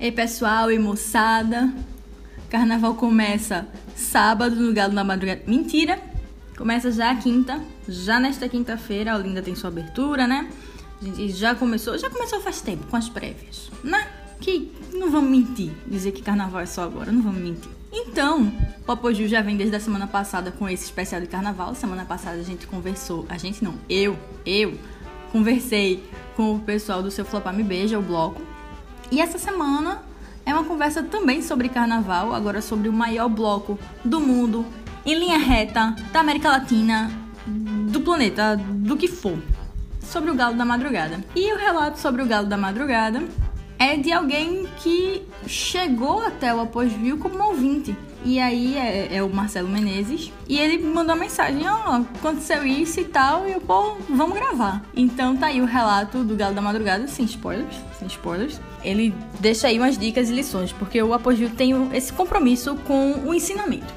Ei pessoal, e moçada, carnaval começa sábado no Galo da Madrugada. Mentira! Começa já a quinta, já nesta quinta-feira, a Olinda tem sua abertura, né? A gente já começou, já começou faz tempo com as prévias, né? Que não vamos mentir, dizer que carnaval é só agora, não vamos mentir. Então, o Apogeu já vem desde a semana passada com esse especial de carnaval. Semana passada a gente conversou, a gente não, eu, eu conversei com o pessoal do Seu Flopar Me Beija, o bloco, e essa semana é uma conversa também sobre carnaval, agora sobre o maior bloco do mundo, em linha reta, da América Latina, do planeta, do que for. Sobre o Galo da Madrugada. E o relato sobre o Galo da Madrugada é de alguém que chegou até o Após-View como ouvinte. E aí é, é, o Marcelo Menezes. E ele mandou uma mensagem: Ó, oh, aconteceu isso e tal. E eu, pô, vamos gravar. Então tá aí o relato do Galo da Madrugada, sem spoilers, sem spoilers. Ele deixa aí umas dicas e lições, porque o Apogeu tem esse compromisso com o ensinamento.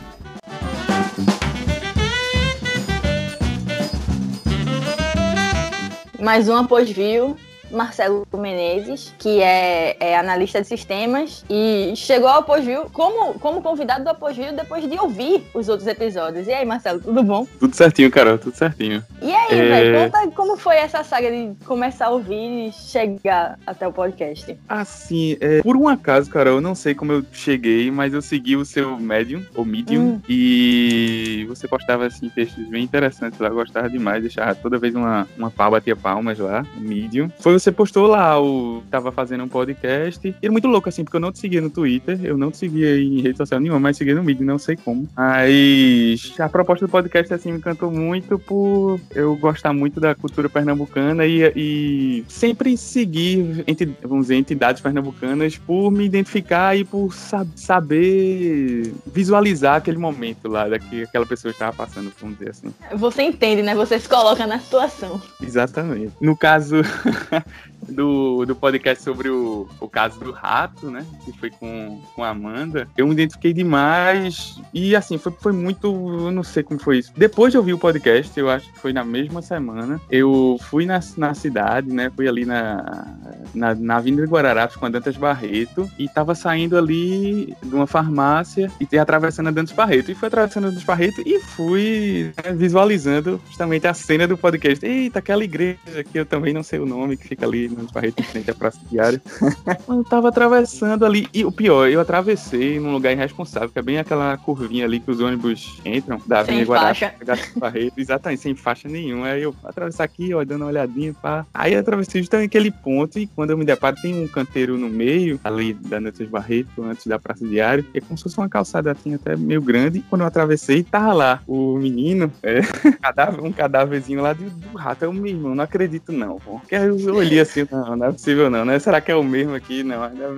Mais um Apogeu Marcelo Menezes, que é, é, analista de sistemas e chegou ao Apogeu como, como convidado do Apogeu depois de ouvir os outros episódios. E aí, Marcelo, tudo bom? Tudo certinho, Carol, tudo certinho. E aí, é... velho, conta como foi essa saga de começar a ouvir e chegar até o podcast. Assim, é, por um acaso, Carol, eu não sei como eu cheguei, mas eu segui o seu Medium, ou Medium, hum. e você postava, assim, textos bem interessantes lá, eu gostava demais, deixava toda vez uma, uma pau, batia palmas lá, Medium. Foi você postou lá, o tava fazendo um podcast. E era muito louco, assim, porque eu não te seguia no Twitter, eu não te seguia em rede social nenhuma, mas seguia no Medium, não sei como. Aí a proposta do podcast, assim, me encantou muito por eu gostar muito da cultura pernambucana e, e sempre seguir, enti, vamos dizer, entidades pernambucanas por me identificar e por sab saber visualizar aquele momento lá, que aquela pessoa estava passando, vamos dizer assim. Você entende, né? Você se coloca na situação. Exatamente. No caso, do, do podcast sobre o, o caso do rato, né? Que foi com, com a Amanda. Eu me identifiquei demais. E assim, foi, foi muito. Eu não sei como foi isso. Depois de ouvir o podcast, eu acho que foi na mesma semana. Eu fui na, na cidade, né? Fui ali na, na, na Avenida Guararapes com a Dantas Barreto. E tava saindo ali de uma farmácia e atravessando a Dantas Barreto. E fui atravessando a Dantas Barreto e fui né, visualizando justamente a cena do podcast. Eita, aquela igreja que eu também não sei o nome, que fica ali nos barretos em frente à praça diária. eu tava atravessando ali, e o pior, eu atravessei num lugar irresponsável, que é bem aquela curvinha ali que os ônibus entram, da Avenida Guarapé, Barreto, exatamente, sem faixa nenhuma. Aí eu atravessar aqui, ó, dando uma olhadinha, pá. Aí eu atravessei justamente aquele ponto, e quando eu me deparo, tem um canteiro no meio, ali da Netos Barreto, antes da praça diária, e é como se fosse uma calçada assim, até meio grande. E quando eu atravessei, tava lá o menino, é, um cadáverzinho lá do, do rato. Eu, meu irmão, não acredito não, pô. Porque eu olhei assim, não, não é possível não, né? Será que é o mesmo aqui? Não, não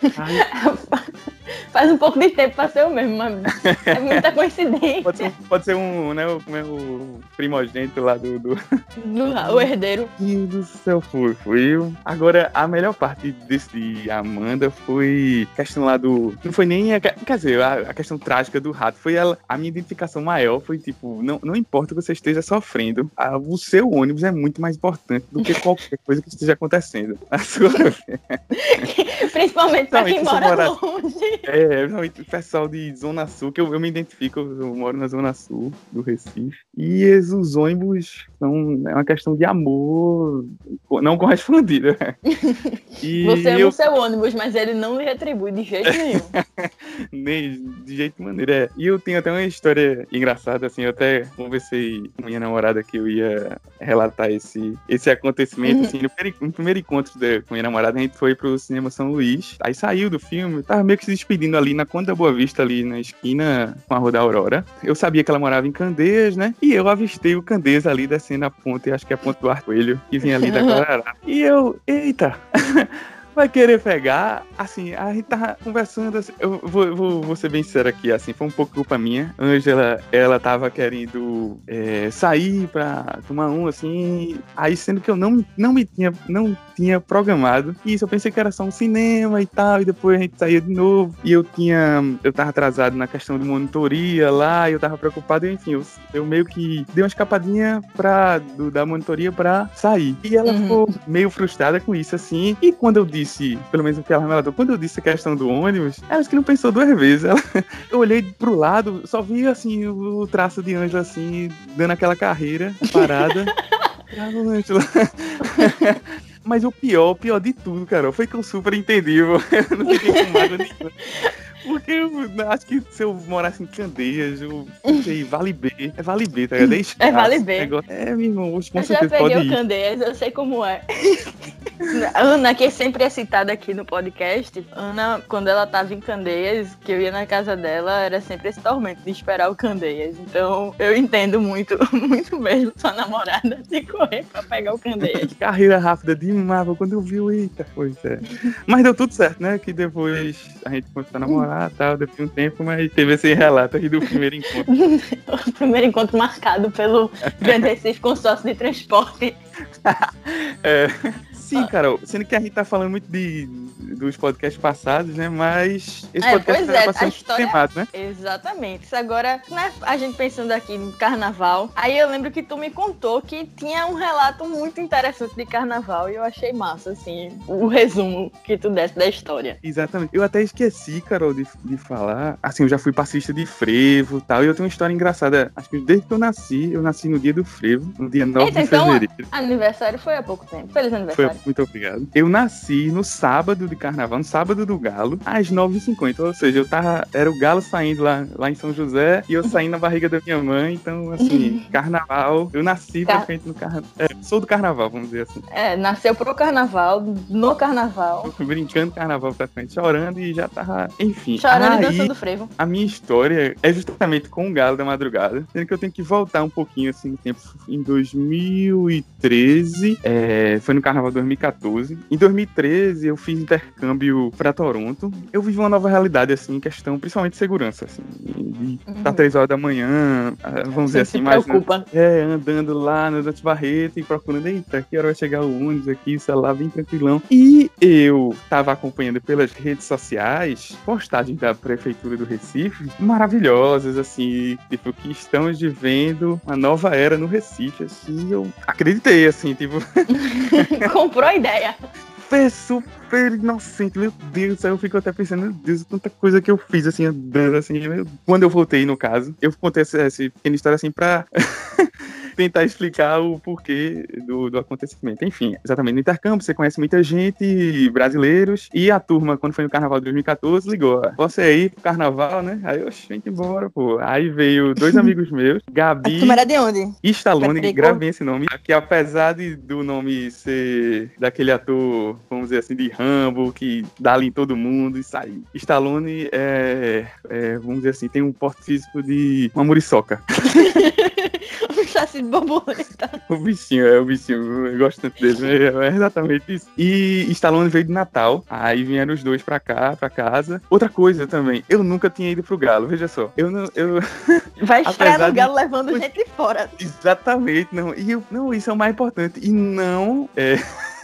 Faz um pouco de tempo pra ser o mesmo, mas é muita coincidência. Pode ser, pode ser um, né, o, o primogênito lá do... do... do o herdeiro. Meu Deus do céu, foi, foi. Agora, a melhor parte desse Amanda foi a questão lá do... Não foi nem... A, quer dizer, a, a, questão trágica do rato. Foi ela, a minha identificação maior foi, tipo, não, não importa que você esteja sofrendo, a, o seu ônibus é muito mais importante do que qualquer coisa que esteja acontecendo. A sua... Principalmente pra quem mora morar... longe. É, o pessoal de Zona Sul, que eu, eu, me identifico, eu moro na Zona Sul do Recife. E os ônibus são é uma questão de amor não correspondido. E Você ama eu... o seu ônibus, mas ele não lhe retribui de jeito nenhum. Nem de jeito maneira. É. E eu tenho até uma história engraçada, assim, eu até conversei com minha namorada que eu ia relatar esse, esse acontecimento, uhum. assim, no, no primeiro encontro de, com minha namorada, a gente foi pro cinema São Luís, aí saiu do filme, tava meio que se despedindo ali na Conta da Boa Vista, ali na esquina com a Rua da Aurora. Eu sabia que ela morava em Candeias, né? E eu avistei o Candeias ali descendo a ponte, acho que é a ponte do Arcoelho, que vinha ali da Guarará. E eu, eita! vai querer pegar, assim, a gente tava conversando, assim, eu vou, vou, vou, ser bem sincero aqui, assim, foi um pouco culpa minha. Angela, ela tava querendo é, sair pra tomar um, assim, aí sendo que eu não, não me tinha, não tinha programado. Isso, eu pensei que era só um cinema e tal, e depois a gente saía de novo. E eu tinha, eu tava atrasado na questão de monitoria lá, e eu tava preocupado, enfim, eu, eu meio que dei uma escapadinha pra, do, da monitoria pra sair. E ela uhum. ficou meio frustrada com isso, assim, e quando eu disse disse, pelo menos o que ela relatou, quando eu disse a questão do ônibus, ela disse que não pensou duas vezes. Ela, eu olhei pro lado, só vi assim o traço de Ângela assim, dando aquela carreira parada. Mas o pior, o pior de tudo, cara, foi que eu super entendi. Eu não fiquei com mágoa nenhuma. Porque eu acho que se eu morasse em Candeias, eu sei, Vale B. É Vale B, tá ligado? É, é Vale B. Negócio. É, meu irmão, hoje com eu já peguei o Candeias, eu sei como é. Ana, que sempre é citada aqui no podcast, Ana, quando ela tava em Candeias, que eu ia na casa dela, era sempre esse tormento de esperar o Candeias. Então, eu entendo muito, muito mesmo sua namorada de correr pra pegar o Candeias. Carreira rápida demais, quando eu vi o eita, pois é. Mas deu tudo certo, né? Que depois a gente começou a namorar e tal, depois de um tempo, mas teve esse relato aí do primeiro encontro. o primeiro encontro marcado pelo Grande Recife Consórcio de Transporte. é. Sim, Carol. Sendo que a gente tá falando muito de, dos podcasts passados, né? Mas esse é, podcast pois é, bastante a história... temado, né? Exatamente. Isso agora, né, a gente pensando aqui no carnaval, aí eu lembro que tu me contou que tinha um relato muito interessante de carnaval e eu achei massa, assim, o resumo que tu desse da história. Exatamente. Eu até esqueci, Carol, de, de falar. Assim, eu já fui passista de frevo e tal, e eu tenho uma história engraçada. Acho que desde que eu nasci, eu nasci no dia do frevo, no dia 9 Eita, de então, fevereiro. Aniversário foi há pouco tempo. Feliz aniversário. Foi, muito obrigado. Eu nasci no sábado de carnaval, no sábado do Galo, às 9h50. Ou seja, eu tava. Era o Galo saindo lá, lá em São José e eu saindo na barriga da minha mãe. Então, assim, carnaval. Eu nasci Car... praticamente no carnaval. É, sou do carnaval, vamos dizer assim. É, nasceu pro carnaval, no carnaval. Brincando carnaval praticamente, chorando e já tava. Enfim. Chorando aí, e dançando frevo. A minha história é justamente com o Galo da Madrugada. Sendo que eu tenho que voltar um pouquinho assim no tempo. Em 2013, é, foi no carnaval 2014. Em 2013, eu fiz intercâmbio para Toronto. Eu vivi uma nova realidade, assim, em questão, principalmente de segurança, assim. Estar uhum. três horas da manhã, ah, vamos dizer assim, mais. Preocupa. É, andando lá no Dante Barreto e procurando, eita, que hora vai chegar o ônibus aqui, sei lá, bem tranquilão. E eu tava acompanhando pelas redes sociais postagens da Prefeitura do Recife, maravilhosas, assim, tipo, que estamos vivendo uma nova era no Recife, assim, eu acreditei, assim, tipo. Comprou a ideia. Foi super inocente, meu Deus, aí eu fico até pensando, meu Deus, tanta coisa que eu fiz, assim, andando, assim, quando eu voltei, no caso, eu contei essa, essa pequena história, assim, pra tentar explicar o porquê do, do acontecimento. Enfim, exatamente no intercâmbio, você conhece muita gente, brasileiros, e a turma, quando foi no carnaval de 2014, ligou: você aí pro carnaval, né? Aí eu, vem embora, pô. Aí veio dois amigos meus, Gabi. Era de onde? E Stallone, gravei esse nome, que apesar de, do nome ser daquele ator, vamos dizer assim, de Rambo, que dá ali em todo mundo e sai. Stallone é, é vamos dizer assim, tem um porte físico de uma muriçoca. chassi de borboleta. O bichinho, é o bichinho. Eu gosto tanto dele. É exatamente isso. E Stallone veio de Natal. Aí vieram os dois pra cá, pra casa. Outra coisa também, eu nunca tinha ido pro Galo, veja só. Eu não. Eu... Vai estrear no Galo de... levando gente fora. Exatamente, não. E eu, não, isso é o mais importante. E não. É...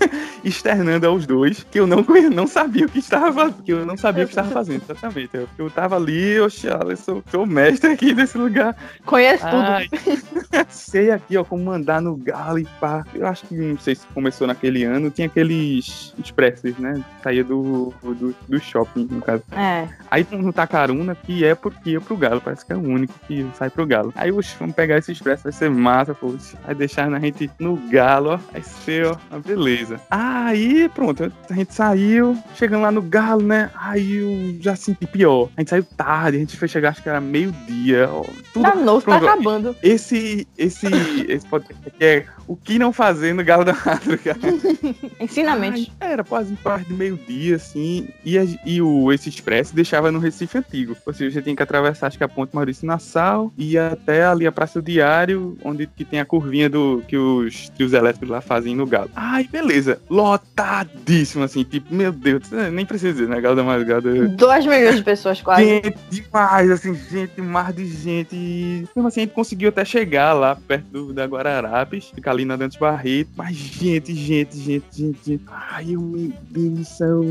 externando aos dois que eu não, não sabia o que estava que eu não sabia o que estava fazendo, exatamente. Eu, eu tava ali, oxe, eu sou, sou mestre aqui desse lugar. Conheço tudo. sei aqui, ó, como mandar no galo e pá. Eu acho que, não sei se começou naquele ano, tinha aqueles expressos, né? Saía do, do, do shopping, no caso. É. Aí no Tacaruna, que é porque ia pro galo, parece que é o único que sai pro galo. Aí, oxe, vamos pegar esse expresso, vai ser massa, pô. Vai deixar a gente no galo, ó. Vai ser, ó, uma beleza. Aí, pronto, a gente saiu, chegando lá no galo, né? Aí eu já senti pior. A gente saiu tarde, a gente foi chegar, acho que era meio-dia. Tudo, tá novo, tá acabando. Esse, esse, esse podcast aqui é o que não fazer no Galo da Madrugada. Ensinamento. Era quase parte de meio-dia, assim. E, a, e o, esse expresso deixava no Recife Antigo. Ou seja, você tinha que atravessar, acho que a Ponte Maurício Nassau e até ali a Praça do Diário, onde que tem a curvinha do que os trios elétricos lá fazem no Galo. Ai, beleza. Lotadíssimo, assim. Tipo, meu Deus, nem precisa dizer, né? Galo da Madrugada. Dois milhões de pessoas quase. Gente demais, assim, gente, mar de gente. E mesmo assim, a gente conseguiu até chegar lá perto do, da Guararapes, ficar ali na Dantes Barreto. Mas gente, gente, gente, gente, gente. Ai, meu Deus do céu,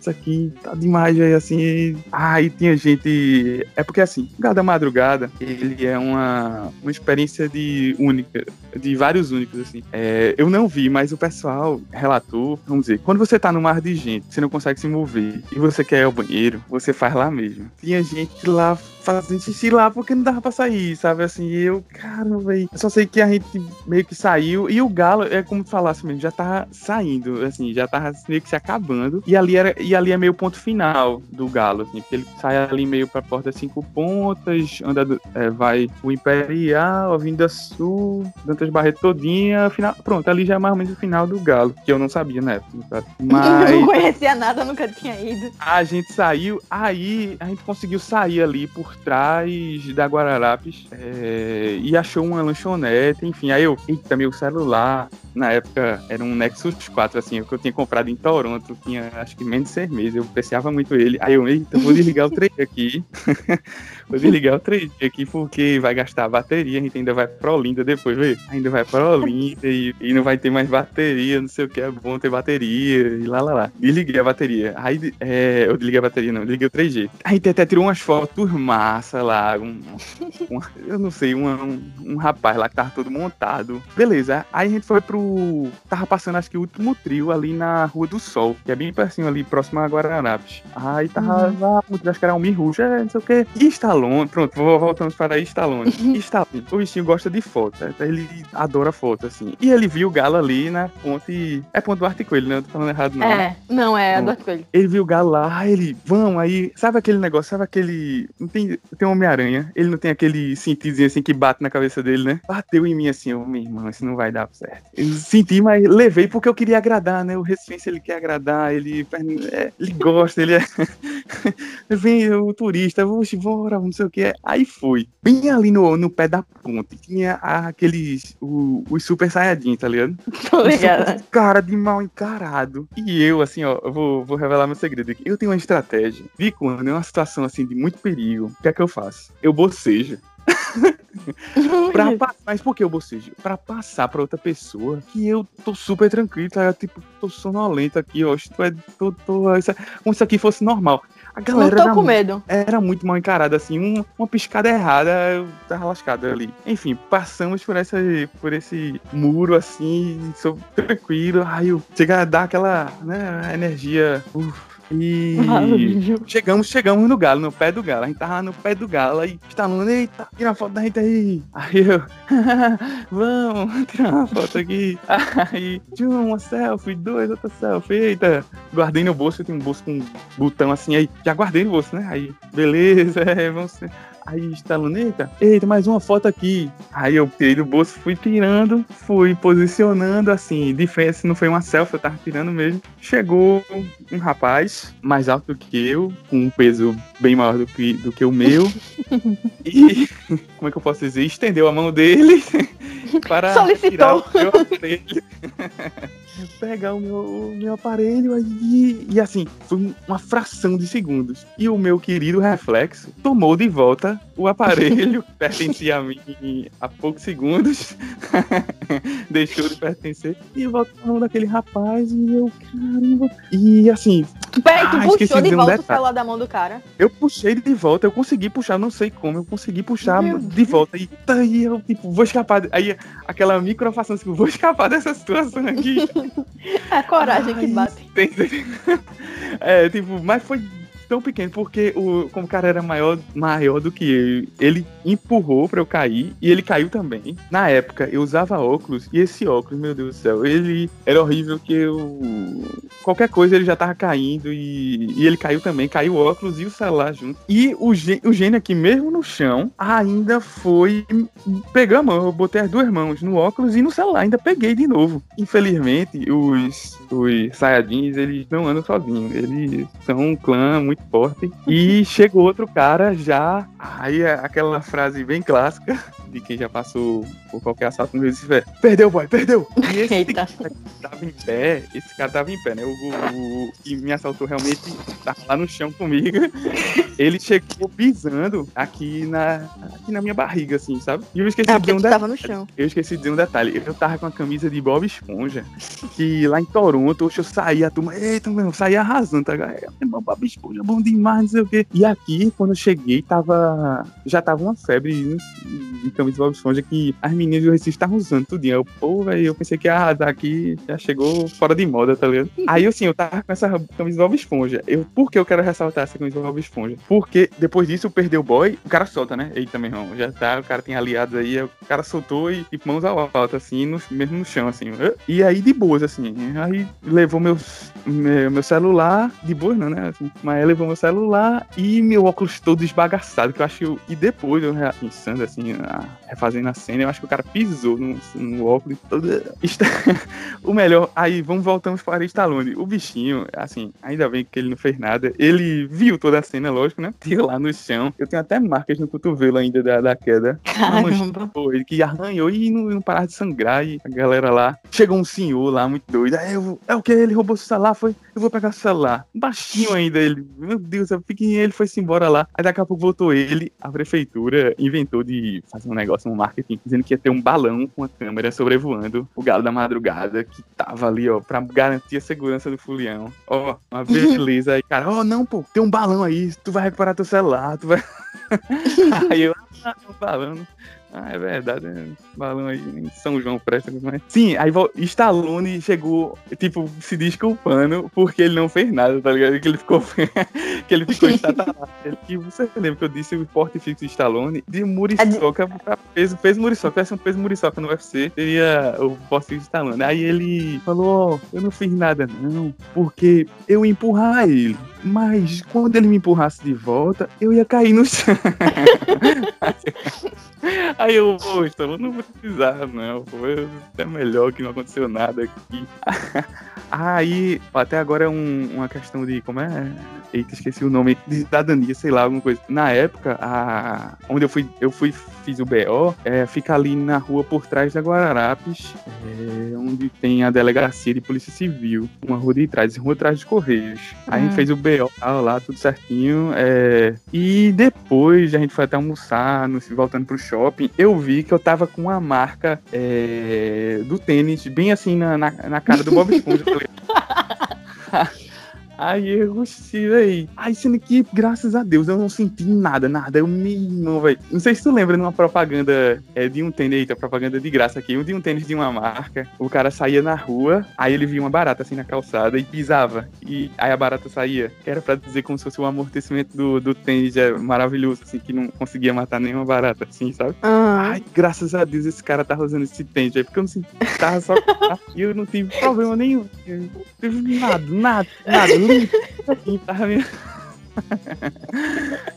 isso aqui tá demais, aí assim. Ai, tinha gente. É porque assim, o Galo da Madrugada, ele é uma, uma experiência de única de vários únicos, assim. É, eu não vi, mas o pessoal relatou, vamos dizer, quando você tá no mar de gente, você não consegue se mover e você quer ir ao banheiro, você faz lá mesmo. Tinha gente lá fazendo xixi lá porque não dava pra sair, sabe? Assim, eu, cara, velho. Só sei que a gente meio que saiu. E o Galo, é como falasse mesmo, já tava saindo, assim, já tava meio que se acabando. E ali, era, e ali é meio ponto final do Galo, assim, porque ele sai ali meio pra porta cinco pontas, anda, é, vai o Imperial, a Vinda Sul, Dantas Barreto todinha, final. Pronto, ali já é mais ou menos o final do Galo, que eu não sabia na época. Mas. Eu não conhecia nada, nunca tinha ido. A gente saiu, aí a gente conseguiu sair ali por trás da Guararapes é, e achou uma lanchonete, enfim. Aí eu, eita, meu celular, na época era um Nexus 4, assim, que eu tinha comprado em Toronto, tinha acho que menos de seis meses, eu apreciava muito ele. Aí eu, eita, vou desligar o 3 aqui. vou desligar o 3 aqui porque vai gastar bateria, a gente ainda vai pra Olinda depois, vê? Ainda vai pra Olinda e, e não vai ter mais bateria, não sei o que, é bom ter bateria e lá lá lá. Desliguei a bateria. Aí é, eu desliguei a bateria, não, desliguei o 3G. Aí até tirou umas fotos massa lá, um, um, eu não sei, um, um, um rapaz lá que tava todo montado. Beleza, aí a gente foi pro. Tava passando acho que o último trio ali na Rua do Sol, que é bem pertinho ali, próximo a Guararapes. Aí tava uhum. lá, acho que era um Miruja, é, não sei o que. E Stallone, pronto, voltamos para Stallone. Stallone, o bichinho gosta de foto, né? ele adora foto, assim. E ele viu o galo ali na ponte. É ponte do Arte Coelho, né? Eu tô falando errado, não. É, não, é, é do Arte Coelho. Ele viu o galo lá, ele, vamos aí. Sabe aquele negócio, sabe aquele. Não tem, tem Homem-Aranha, ele não tem aquele sentidozinho assim que bate na cabeça dele, né? Bateu em mim assim, ô, oh, minha irmã, isso não vai dar certo. Eu senti, mas levei porque eu queria agradar, né? O Recife, ele quer agradar, ele, é, ele gosta, ele é. Vem o turista, vamos embora, não sei o que. Aí fui. Bem ali no, no pé da ponte, tinha aqueles. O, os super saiyajin, tá ligado? Tô ligado. Cara de mal encarado. E eu, assim, ó, eu vou, vou revelar meu segredo aqui. Eu tenho uma estratégia. Vi quando é uma situação assim de muito perigo, o que é que eu faço? Eu bocejo. pra, mas por que eu bocejo? Pra passar pra outra pessoa que eu tô super tranquilo, tá? Tipo, tô sonolento aqui, ó. Tô, é, tô, tô, isso, como se aqui fosse normal. A galera não tô com medo. Era muito mal encarada, assim, um, uma piscada errada, eu tava lascado ali. Enfim, passamos por, essa, por esse muro, assim, sou tranquilo. Aí eu chega a dar aquela né, energia. Uf, e chegamos, chegamos no galo, no pé do galo. A gente tava no pé do galo aí, instalando, eita, tira uma foto da gente aí. Aí eu, vamos, tirar uma foto aqui. Aí, uma selfie, dois, outra selfie. Eita, guardei no bolso, eu tenho um bolso com um botão assim, aí já guardei no bolso, né? Aí, beleza, é, vamos. Aí está luneta, eita, mais uma foto aqui. Aí eu tirei do bolso, fui tirando, fui posicionando assim, de frente, não foi uma selfie, eu tava tirando mesmo. Chegou um rapaz mais alto do que eu, com um peso bem maior do que, do que o meu. e, como é que eu posso dizer? Estendeu a mão dele para Solicitou. tirar o meu aparelho. Pegar o meu, o meu aparelho aí. E assim, foi uma fração de segundos. E o meu querido reflexo tomou de volta o aparelho que pertencia a mim há poucos segundos. Deixou de pertencer. E volta a mão daquele rapaz. E eu, caramba. E assim. Peraí, tu ah, puxou de, de volta um o celular da mão do cara? Eu puxei de volta, eu consegui puxar, não sei como, eu consegui puxar meu de Deus. volta. E aí eu, tipo, vou escapar. Aí aquela microfação, assim, vou escapar dessa situação aqui. A coragem Ai, que bate. É, tipo, mas foi tão pequeno, porque o, como o cara era maior, maior do que eu, ele empurrou pra eu cair e ele caiu também. Na época, eu usava óculos e esse óculos, meu Deus do céu, ele era horrível que eu. Qualquer coisa ele já tava caindo e, e ele caiu também, caiu o óculos e o celular junto. E o, o gênio aqui, mesmo no chão, ainda foi pegar a mão. Eu botei as duas mãos no óculos e no celular, ainda peguei de novo. Infelizmente, os, os Saiyajins, eles não andam sozinhos. Eles são um clã muito forte. E chegou outro cara já. Aí é aquela frase bem clássica de quem já passou por qualquer assalto no Recife é, perdeu, boy, perdeu! E esse Eita. cara tava em pé, esse cara tava em pé, né? O, o, o que me assaltou realmente tava lá no chão comigo. Ele chegou pisando aqui na, aqui na minha barriga, assim, sabe? E eu esqueci é, de um detalhe. Tava no chão. Eu esqueci de dizer um detalhe. Eu tava com a camisa de Bob Esponja, que lá em Toronto, eu saí, a turma, eita, meu, saí arrasando, tá? Bob Esponja, bom demais, não sei o quê. E aqui, quando eu cheguei, tava. Já tava uma febre de camisa Bob Esponja que as meninas do Recife estavam usando tudo. Eu, pô, velho, eu pensei que ia arrasar aqui, já chegou fora de moda, tá ligado? Aí, assim, eu tava com essa camisa Bob Esponja. Eu, por que eu quero ressaltar essa camisa Bob Esponja? Porque depois disso, perdeu o boy, o cara solta, né? Eita, meu irmão, já tá, o cara tem aliados aí, o cara soltou e, tipo, mãos ao alto, assim, no, mesmo no chão, assim. E aí, de boas, assim. Aí levou meus, meu, meu celular, de boas, não, né? Assim, mas levou meu celular e meu óculos todo esbagaçado, eu acho que. E depois, eu pensando, assim, refazendo a cena, eu acho que o cara pisou no, no óculos todo. o melhor, aí vamos voltamos para o Stallone. O bichinho, assim, ainda bem que ele não fez nada. Ele viu toda a cena, lógico, né? Tirou lá no chão. Eu tenho até marcas no cotovelo ainda da, da queda. Caramba. Foi, que arranhou e não, não parava de sangrar. E a galera lá. Chegou um senhor lá, muito doido. Aí eu, é o que? Ele roubou seu celular? Foi, eu vou pegar o celular. Baixinho ainda ele. Meu Deus, é pequenininho. Ele foi-se embora lá. Aí daqui a pouco voltou ele. A prefeitura inventou de fazer um negócio, um marketing, dizendo que ia ter um balão com a câmera sobrevoando o galo da madrugada que tava ali, ó, pra garantir a segurança do fulião. Ó, uma beleza aí, cara. Ó, não, pô, tem um balão aí. Tu vai recuperar teu celular, tu vai. aí eu, ah, tem um balão. Ah, é verdade, é balão aí em São João presta. Mas... Sim, aí Stallone chegou, tipo, se desculpando porque ele não fez nada, tá ligado? Que ele ficou que ele ficou estatalado. que você lembra que eu disse o porte fixo de Stallone de Muriçoca pra peso, peso Muriçoca. Se um peso Muriçoca no UFC, seria o porte fixo de Stallone. Aí ele falou, oh, eu não fiz nada não, porque eu empurrar ele. Mas quando ele me empurrasse de volta, eu ia cair no chão. Aí eu, poxa, eu não precisava, não. Foi até melhor que não aconteceu nada aqui. Aí, até agora é um, uma questão de. Como é? Eita, esqueci o nome. De cidadania, sei lá, alguma coisa. Na época, a, onde eu fui, eu fui, fiz o BO, é, fica ali na rua por trás da Guararapes, é, onde tem a delegacia de Polícia Civil. Uma rua de trás, rua atrás dos Correios. Aí a gente uhum. fez o BO lá, tudo certinho. É, e depois a gente foi até almoçar, no, voltando pro shopping, eu vi que eu tava com uma marca é, do tênis, bem assim na, na, na cara do Bob Esponja. Aí eu gostei, velho. Aí sendo que, graças a Deus, eu não senti nada, nada. Eu mesmo, velho. Não sei se tu lembra de uma propaganda é, de um tênis, eita, propaganda de graça aqui. Um de um tênis de uma marca. O cara saía na rua, aí ele via uma barata assim na calçada e pisava. E aí a barata saía. Era pra dizer como se fosse o amortecimento do, do tênis é maravilhoso, assim, que não conseguia matar nenhuma barata, assim, sabe? Ah. Ai, graças a Deus esse cara tava usando esse tênis, velho. Porque eu não senti, tava só. e eu não tive problema nenhum. Não teve nada, nada, nada Sí, Fabio.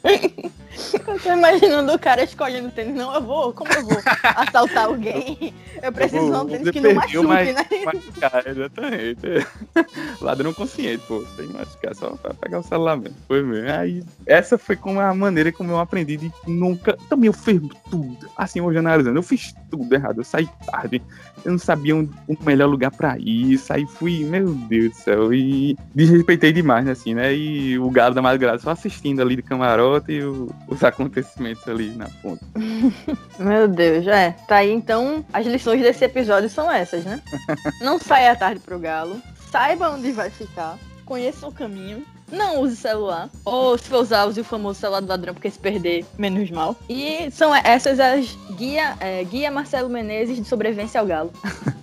eu tô imaginando o cara escolhendo tênis. Não, eu vou, como eu vou assaltar alguém? Eu preciso de um tênis que não machuque, mas, né? Machucar, exatamente. Ladrão consciente, pô. Tem que machucar só pra pegar o celular mesmo. Foi mesmo. Aí, essa foi como a maneira como eu aprendi de nunca. Também eu fiz tudo. Assim, hoje analisando, eu fiz tudo errado. Eu saí tarde. Eu não sabia onde, o melhor lugar pra ir. Saí, fui, meu Deus do céu. E desrespeitei demais, né, assim, né? E o galo da madrugada só assistindo ali de camarote e o, os acontecimentos ali na ponta. meu Deus, é. Tá aí então as lições desse episódio são essas, né? Não saia à tarde pro galo. Saiba onde vai ficar. Conheça o caminho não use celular. Ou se for usar, use o famoso celular do ladrão, porque se perder, menos mal. E são essas as guia, é, guia Marcelo Menezes de sobrevivência ao galo.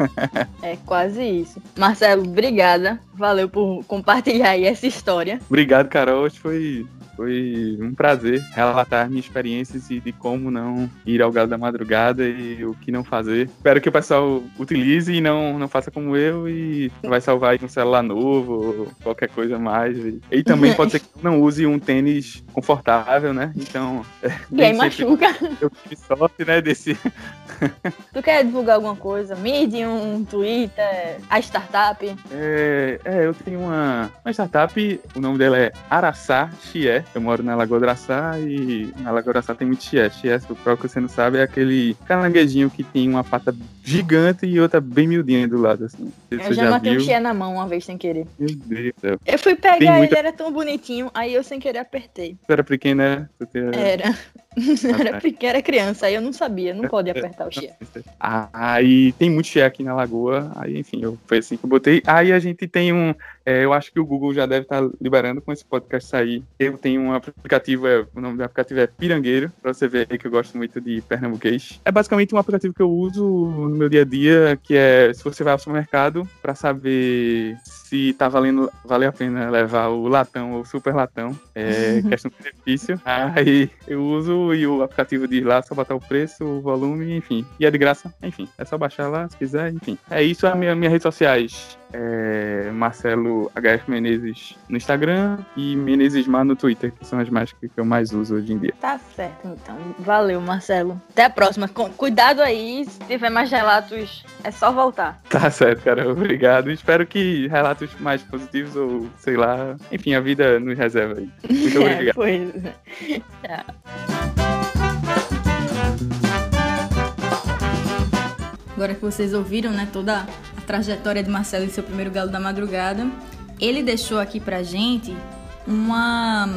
é quase isso. Marcelo, obrigada. Valeu por compartilhar aí essa história. Obrigado, Carol. Hoje foi foi um prazer relatar minhas experiências e de como não ir ao galo da madrugada e o que não fazer. Espero que o pessoal utilize e não, não faça como eu e vai salvar um celular novo ou qualquer coisa mais. E, também pode ser que não use um tênis confortável, né? Então. É, e aí machuca. Eu tive sorte, né? Desse. tu quer divulgar alguma coisa? Medium, Twitter, a startup? É, é eu tenho uma, uma startup, o nome dela é Araçá Xie. Eu moro na Lagoa do Araçá e na Lagoa do Araçá tem muito chié. Chié, para o que você não sabe, é aquele caranguejinho que tem uma pata gigante e outra bem miudinha do lado, assim. Eu já, já matei viu. um chié na mão uma vez sem querer. Meu Deus do céu. Eu fui pegar tem ele, muita... era tão bonitinho, aí eu sem querer apertei. Você era pequena, né? Era. era pequena, era criança, aí eu não sabia, não pode apertar o chié. Aí tem muito chié aqui na Lagoa, aí enfim, eu, foi assim que eu botei. Aí a gente tem um É, eu acho que o Google já deve estar liberando com esse podcast sair. Eu tenho um aplicativo, é, o nome do aplicativo é Pirangueiro, para você ver que eu gosto muito de pernambuquês. É basicamente um aplicativo que eu uso no meu dia a dia, que é se você vai ao supermercado para saber se tá valendo, vale a pena levar o latão ou super latão. É questão de benefício. Aí eu uso e o aplicativo diz lá, só botar o preço, o volume, enfim. E é de graça, enfim. É só baixar lá se quiser, enfim. É isso, as minha, minhas redes sociais. É Marcelo HF Menezes no Instagram e Menezes Mar no Twitter, que são as mais que eu mais uso hoje em dia. Tá certo, então. Valeu, Marcelo. Até a próxima. Cuidado aí, se tiver mais relatos, é só voltar. Tá certo, cara. Obrigado. Espero que relatos mais positivos ou, sei lá, enfim, a vida nos reserva aí. Muito É, obrigado. pois. Tchau. Agora que vocês ouviram, né, toda a trajetória de Marcelo em seu primeiro galo da madrugada, ele deixou aqui pra gente uma.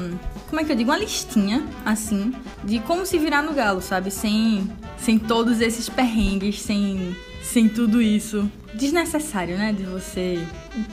Como é que eu digo? Uma listinha, assim, de como se virar no galo, sabe? Sem, sem todos esses perrengues, sem, sem tudo isso desnecessário, né? De você.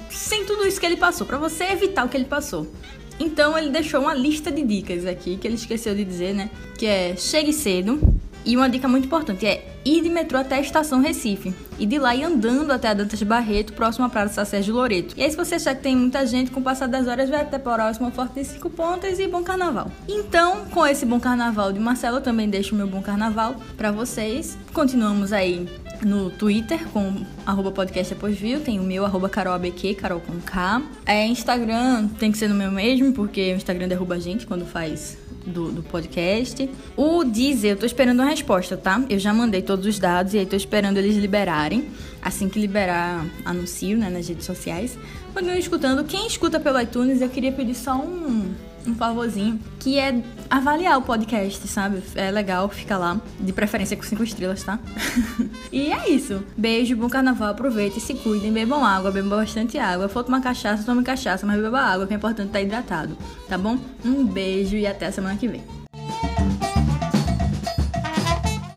Sem tudo isso que ele passou, pra você evitar o que ele passou. Então ele deixou uma lista de dicas aqui que ele esqueceu de dizer, né? Que é chegue cedo. E uma dica muito importante é ir de metrô até a estação Recife. E de lá ir andando até a Dantas Barreto, próximo à Praça Sérgio Loreto. E aí, se você achar que tem muita gente, com o passar das horas, vai até próximo Forte de Cinco Pontas e bom carnaval. Então, com esse bom carnaval de Marcelo, eu também deixo meu bom carnaval pra vocês. Continuamos aí no Twitter com arroba podcast após view, tem o meu arroba carolabq, carol com K. É, Instagram tem que ser no meu mesmo, porque o Instagram derruba a gente quando faz do, do podcast. O Deezer, eu tô esperando uma resposta, tá? Eu já mandei todos os dados e aí tô esperando eles liberarem. Assim que liberar, anuncio, né, nas redes sociais. Continuem escutando. Quem escuta pelo iTunes, eu queria pedir só um, um favorzinho, que é avaliar o podcast, sabe? É legal, fica lá. De preferência com cinco estrelas, tá? e é isso. Beijo, bom carnaval, aproveitem, se cuidem, bebam água, bebam bastante água. For tomar cachaça, tome cachaça, mas beba água, que é importante estar hidratado, tá bom? Um beijo e até a semana que vem.